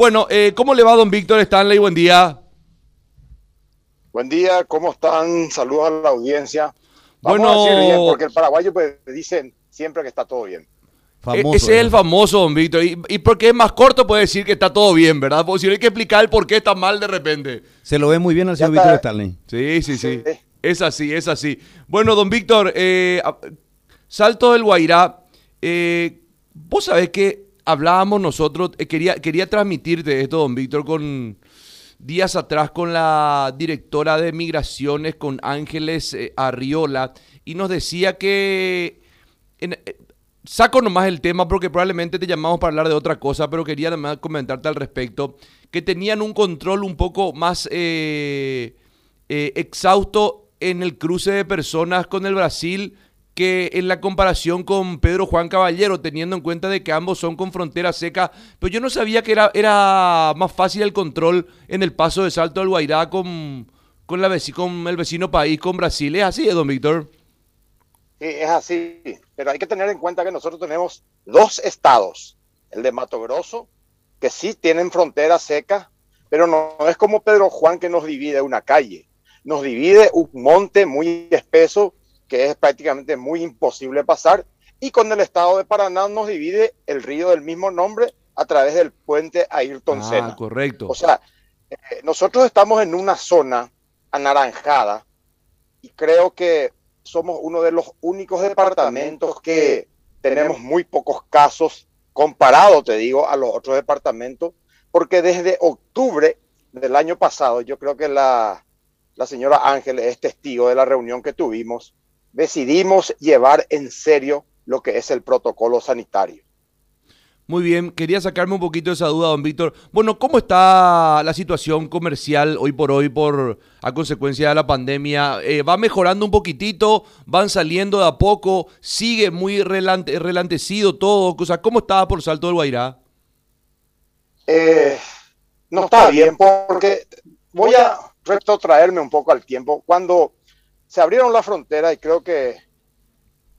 Bueno, eh, ¿cómo le va don Víctor Stanley? Buen día. Buen día, ¿cómo están? Saludos a la audiencia. Vamos bueno, a decir bien, porque el paraguayo pues dicen siempre que está todo bien. Famoso, Ese es el famoso, don Víctor. Y, y, porque es más corto puede decir que está todo bien, ¿verdad? Porque si no hay que explicar el por qué está mal de repente. Se lo ve muy bien al señor Víctor Stanley. Sí, sí, sí, Es así, es así. Bueno, don Víctor, eh, Salto del Guairá, eh, vos sabés que hablábamos nosotros, eh, quería, quería transmitirte esto, don Víctor, con días atrás con la directora de migraciones, con Ángeles eh, Arriola, y nos decía que... Eh, saco nomás el tema porque probablemente te llamamos para hablar de otra cosa, pero quería además comentarte al respecto, que tenían un control un poco más exhausto en el cruce de personas con el Brasil que en la comparación con Pedro Juan Caballero, teniendo en cuenta de que ambos son con frontera seca, pero yo no sabía que era, era más fácil el control en el paso de Salto del Guairá con, con, la, con el vecino país, con Brasil. ¿Es así, don Víctor? Sí, es así, pero hay que tener en cuenta que nosotros tenemos dos estados, el de Mato Grosso, que sí tienen frontera seca, pero no es como Pedro Juan que nos divide una calle, nos divide un monte muy espeso que es prácticamente muy imposible pasar, y con el estado de Paraná nos divide el río del mismo nombre a través del puente Ayrton ah, Senna. correcto. O sea, eh, nosotros estamos en una zona anaranjada y creo que somos uno de los únicos departamentos que tenemos muy pocos casos comparado, te digo, a los otros departamentos, porque desde octubre del año pasado, yo creo que la, la señora Ángeles es testigo de la reunión que tuvimos, decidimos llevar en serio lo que es el protocolo sanitario. Muy bien, quería sacarme un poquito de esa duda, don Víctor. Bueno, ¿cómo está la situación comercial hoy por hoy por a consecuencia de la pandemia? Eh, ¿Va mejorando un poquitito? ¿Van saliendo de a poco? ¿Sigue muy relantecido todo? O sea, ¿cómo está por Salto del Guairá? Eh, no está bien porque voy a retrotraerme un poco al tiempo. Cuando se abrieron la frontera y creo que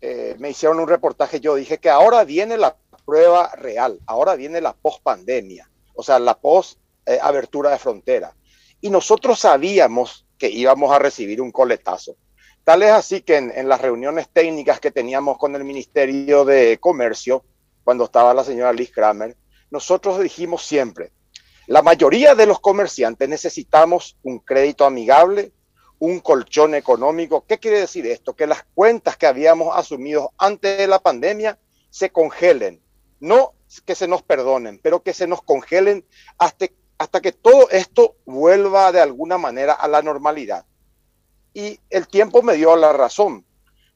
eh, me hicieron un reportaje, yo dije que ahora viene la prueba real, ahora viene la post-pandemia, o sea, la post-abertura de frontera. Y nosotros sabíamos que íbamos a recibir un coletazo. Tal es así que en, las reuniones técnicas que teníamos con el Ministerio de Comercio, cuando estaba la señora Liz Kramer, nosotros dijimos siempre, la mayoría de los comerciantes necesitamos un crédito amigable, un colchón económico. ¿Qué quiere decir esto? Que las cuentas que habíamos asumido antes de la pandemia se congelen. No que se nos perdonen, pero que se nos congelen hasta, hasta que todo esto vuelva de alguna manera a la normalidad. Y el tiempo me dio la razón,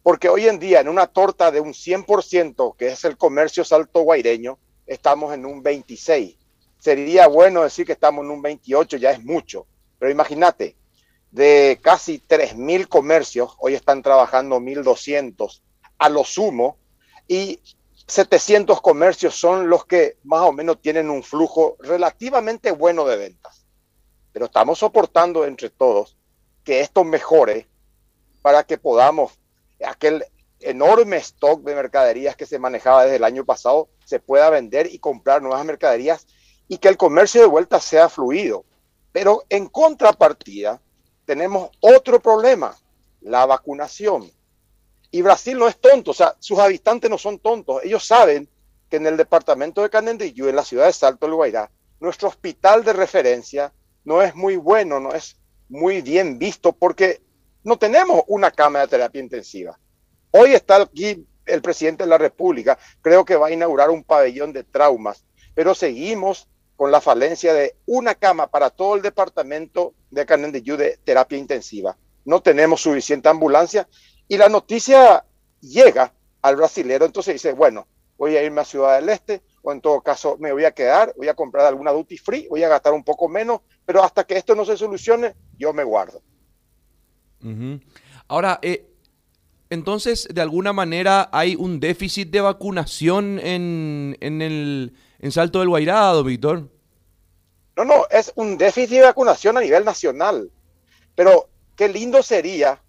porque hoy en día en una torta de un 100%, que es el comercio salto guaireño, estamos en un 26. Sería bueno decir que estamos en un 28, ya es mucho, pero imagínate, de casi 3.000 comercios, hoy están trabajando 1.200 a lo sumo, y 700 comercios son los que más o menos tienen un flujo relativamente bueno de ventas. Pero estamos soportando entre todos que esto mejore para que podamos, aquel enorme stock de mercaderías que se manejaba desde el año pasado, se pueda vender y comprar nuevas mercaderías y que el comercio de vuelta sea fluido. Pero en contrapartida, tenemos otro problema, la vacunación. Y Brasil no es tonto, o sea, sus habitantes no son tontos. Ellos saben que en el departamento de Canendillú, en la ciudad de Salto del Guairá, nuestro hospital de referencia no es muy bueno, no es muy bien visto porque no tenemos una cama de terapia intensiva. Hoy está aquí el presidente de la República, creo que va a inaugurar un pabellón de traumas, pero seguimos con la falencia de una cama para todo el departamento de Canendillú de terapia intensiva. No tenemos suficiente ambulancia y la noticia llega al brasilero, entonces dice, bueno, voy a irme a Ciudad del Este o en todo caso me voy a quedar, voy a comprar alguna duty free, voy a gastar un poco menos, pero hasta que esto no se solucione, yo me guardo. Ahora, eh, entonces, de alguna manera hay un déficit de vacunación en, en el en Salto del Guairado, Víctor. No, no, es un déficit de vacunación a nivel nacional. Pero qué lindo sería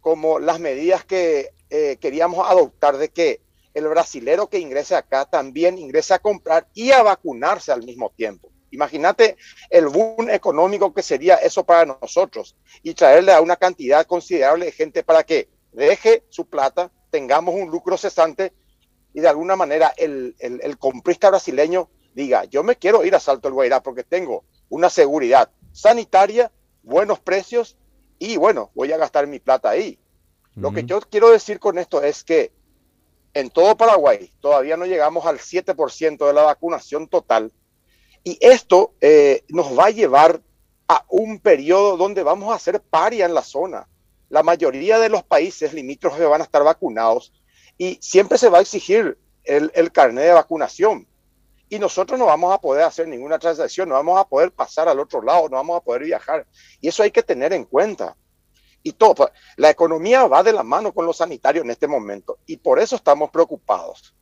como las medidas que eh, queríamos adoptar de que el brasilero que ingrese acá también ingrese a comprar y a vacunarse al mismo tiempo. Imagínate el boom económico que sería eso para nosotros y traerle a una cantidad considerable de gente para que deje su plata, tengamos un lucro cesante y de alguna manera el, el, comprista brasileño diga, yo me quiero ir a Salto del Guairá porque tengo una seguridad sanitaria, buenos precios y bueno, voy a gastar mi plata ahí. Lo que yo quiero decir con esto es que en todo Paraguay todavía no llegamos al 7% de la vacunación total y esto eh, nos va a llevar a un periodo donde vamos a ser paria en la zona. La mayoría de los países limítrofes van a estar vacunados y siempre se va a exigir el, el carnet de vacunación. Y nosotros no vamos a poder hacer ninguna transacción, no vamos a poder pasar al otro lado, no vamos a poder viajar. Y eso hay que tener en cuenta. Y todo, pues, la economía va de la mano con los sanitarios en este momento y por eso estamos preocupados.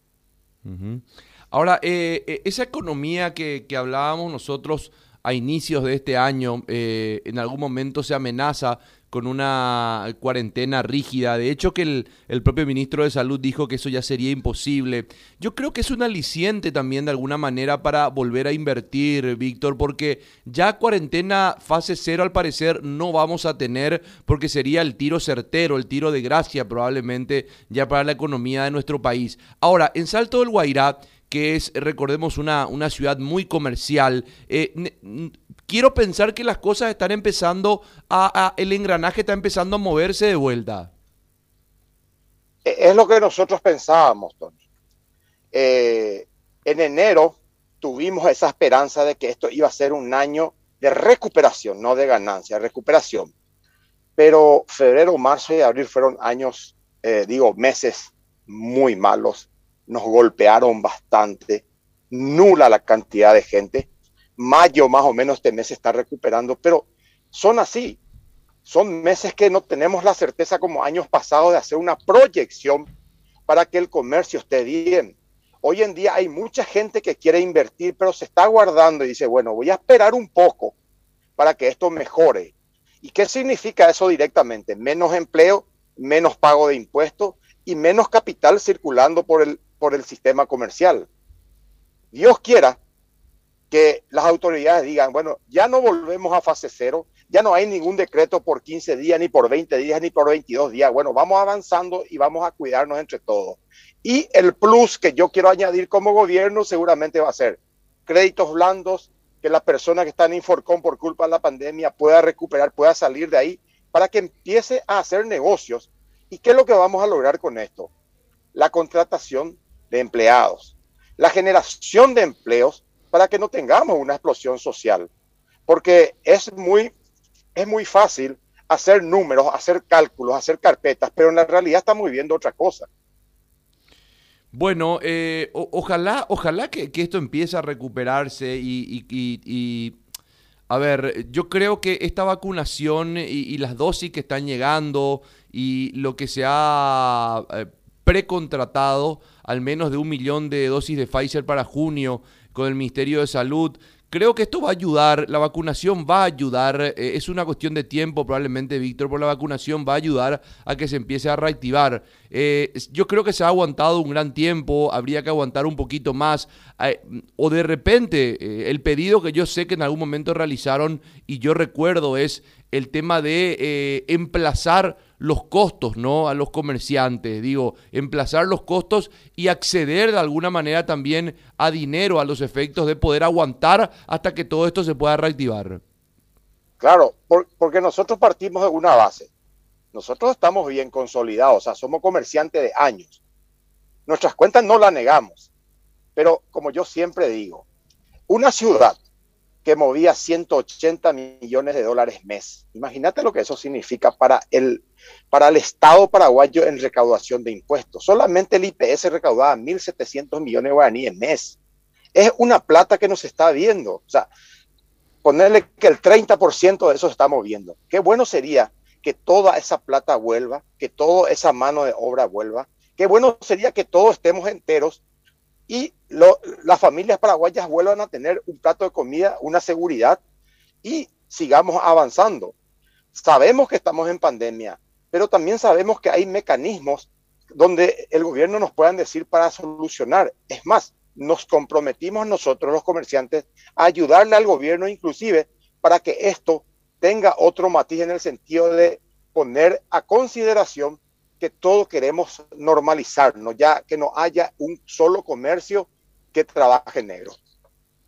Ahora, eh, eh, esa economía que, que, hablábamos nosotros a inicios de este año, eh, en algún momento se amenaza con una cuarentena rígida. De hecho, que el, propio ministro de Salud dijo que eso ya sería imposible. Yo creo que es un aliciente también de alguna manera para volver a invertir, Víctor, porque ya cuarentena fase cero al parecer no vamos a tener porque sería el tiro certero, el tiro de gracia probablemente ya para la economía de nuestro país. Ahora, en Salto del Guairá que es, recordemos, una, una ciudad muy comercial. Eh, quiero pensar que las cosas están empezando a, el engranaje está empezando a moverse de vuelta. E, es lo que nosotros pensábamos, Tony. Eh, en enero tuvimos esa esperanza de que esto iba a ser un año de recuperación, no de ganancia, recuperación. Pero febrero, marzo y abril fueron años, eh, digo, meses muy malos nos golpearon bastante, nula la cantidad de gente. Mayo más o menos este mes está recuperando, pero son así. Son meses que no tenemos la certeza como años pasados de hacer una proyección para que el comercio esté bien. Hoy en día hay mucha gente que quiere invertir, pero se está guardando y dice, bueno, voy a esperar un poco para que esto mejore. ¿Y qué significa eso directamente? Menos empleo, menos pago de impuestos y menos capital circulando por el, por el sistema comercial. Dios quiera que las autoridades digan, bueno, ya no volvemos a fase cero, ya no hay ningún decreto por 15 días, ni por 20 días, ni por 22 días. Bueno, vamos avanzando y vamos a cuidarnos entre todos. Y el plus que yo quiero añadir como gobierno seguramente va a ser créditos blandos, que la persona que está en Inforcom por culpa de la pandemia pueda recuperar, pueda salir de ahí, para que empiece a hacer negocios. ¿Y qué es lo que vamos a lograr con esto? La contratación de empleados, la generación de empleos para que no tengamos una explosión social. Porque es muy, es muy fácil hacer números, hacer cálculos, hacer carpetas, pero en la realidad estamos viviendo otra cosa. Bueno, eh, ojalá, ojalá que, esto empiece a recuperarse y, a ver, yo creo que esta vacunación y, las dosis que están llegando y lo que se ha eh, precontratado al menos de un millón de dosis de Pfizer para junio con el Ministerio de Salud. Creo que esto va a ayudar, la vacunación va a ayudar, eh, es una cuestión de tiempo probablemente, Víctor, por la vacunación va a ayudar a que se empiece a reactivar. Eh, yo creo que se ha aguantado un gran tiempo, habría que aguantar un poquito más, eh, o de repente el pedido que yo sé que en algún momento realizaron y yo recuerdo es el tema de emplazar los costos, ¿no? A los comerciantes, digo, emplazar los costos y acceder de alguna manera también a dinero, a los efectos de poder aguantar hasta que todo esto se pueda reactivar. Claro, porque nosotros partimos de una base. Nosotros estamos bien consolidados, o sea, somos comerciantes de años. Nuestras cuentas no las negamos. Pero como yo siempre digo, una ciudad que movía 180 millones de dólares mes. Imagínate lo que eso significa para el, para el Estado paraguayo en recaudación de impuestos. Solamente el IPS recaudaba 1.700 millones de guaraníes mes. Es una plata que nos está viendo. O sea, ponerle que el 30% de eso se está moviendo. Qué bueno sería que toda esa plata vuelva, que toda esa mano de obra vuelva. Qué bueno sería que todos estemos enteros y las familias paraguayas vuelvan a tener un plato de comida, una seguridad y sigamos avanzando. Sabemos que estamos en pandemia, pero también sabemos que hay mecanismos donde el gobierno nos puedan decir para solucionar. Es más, nos comprometimos nosotros los comerciantes a ayudarle al gobierno inclusive para que esto tenga otro matiz en el sentido de poner a consideración que todos queremos normalizarnos, ya que no haya un solo comercio que trabaje negro.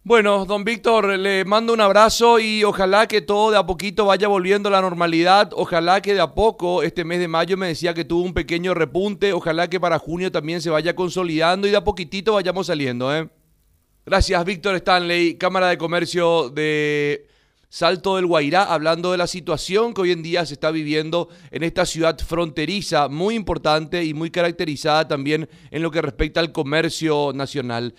Bueno, don Víctor, le mando un abrazo y ojalá que todo de a poquito vaya volviendo a la normalidad. Ojalá que de a poco, este mes de mayo me decía que tuvo un pequeño repunte. Ojalá que para junio también se vaya consolidando y de a poquitito vayamos saliendo. ¿eh? Gracias, Víctor Stanley, Cámara de Comercio de Salto del Guairá, hablando de la situación que hoy en día se está viviendo en esta ciudad fronteriza, muy importante y muy caracterizada también en lo que respecta al comercio nacional.